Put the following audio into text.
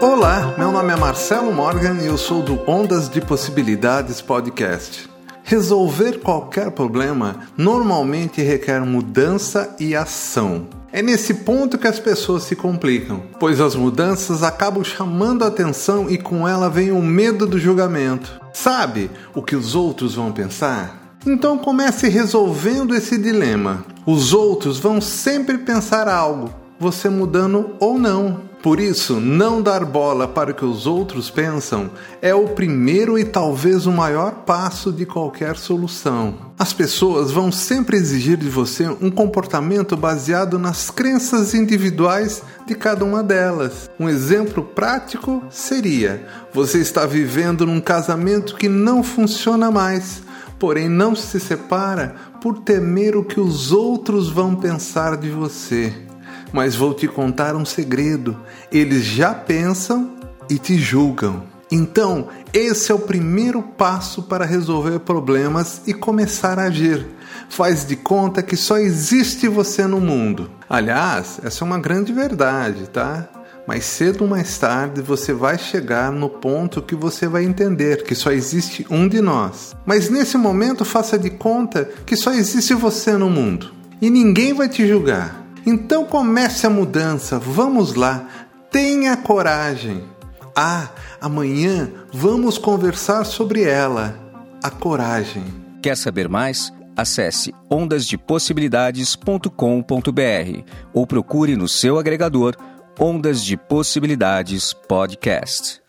Olá, meu nome é Marcelo Morgan e eu sou do Ondas de Possibilidades Podcast. Resolver qualquer problema normalmente requer mudança e ação. É nesse ponto que as pessoas se complicam, pois as mudanças acabam chamando a atenção e com ela vem o medo do julgamento. Sabe o que os outros vão pensar? Então comece resolvendo esse dilema. Os outros vão sempre pensar algo, você mudando ou não. Por isso, não dar bola para o que os outros pensam é o primeiro e talvez o maior passo de qualquer solução. As pessoas vão sempre exigir de você um comportamento baseado nas crenças individuais de cada uma delas. Um exemplo prático seria: você está vivendo num casamento que não funciona mais porém não se separa por temer o que os outros vão pensar de você. Mas vou te contar um segredo: eles já pensam e te julgam. Então, esse é o primeiro passo para resolver problemas e começar a agir. Faz de conta que só existe você no mundo. Aliás, essa é uma grande verdade, tá? Mais cedo ou mais tarde você vai chegar no ponto que você vai entender que só existe um de nós. Mas nesse momento, faça de conta que só existe você no mundo e ninguém vai te julgar. Então comece a mudança, vamos lá, tenha coragem. Ah, amanhã vamos conversar sobre ela, a coragem. Quer saber mais? Acesse ondasdepossibilidades.com.br ou procure no seu agregador Ondas de Possibilidades Podcast.